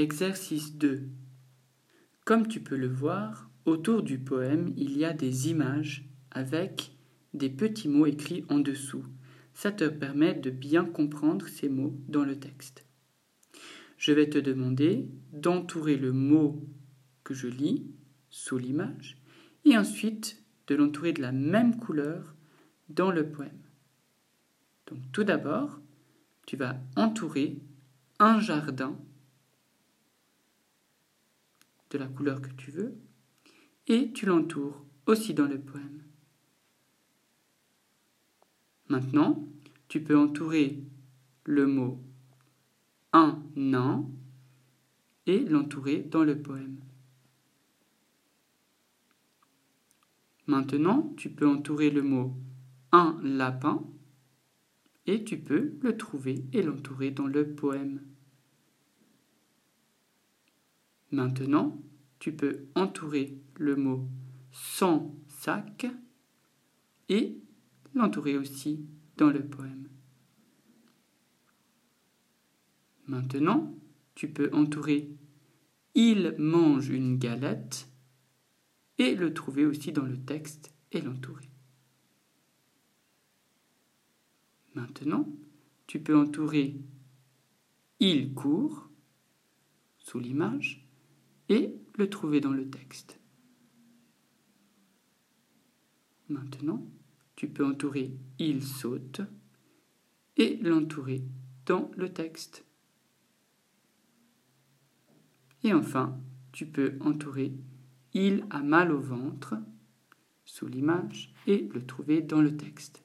Exercice 2. Comme tu peux le voir, autour du poème, il y a des images avec des petits mots écrits en dessous. Ça te permet de bien comprendre ces mots dans le texte. Je vais te demander d'entourer le mot que je lis sous l'image et ensuite de l'entourer de la même couleur dans le poème. Donc tout d'abord, tu vas entourer un jardin de la couleur que tu veux et tu l'entoures aussi dans le poème. Maintenant, tu peux entourer le mot un an et l'entourer dans le poème. Maintenant, tu peux entourer le mot un lapin et tu peux le trouver et l'entourer dans le poème. Maintenant, tu peux entourer le mot sans sac et l'entourer aussi dans le poème. Maintenant, tu peux entourer Il mange une galette et le trouver aussi dans le texte et l'entourer. Maintenant, tu peux entourer Il court sous l'image et le trouver dans le texte. Maintenant, tu peux entourer il saute et l'entourer dans le texte. Et enfin, tu peux entourer il a mal au ventre sous l'image et le trouver dans le texte.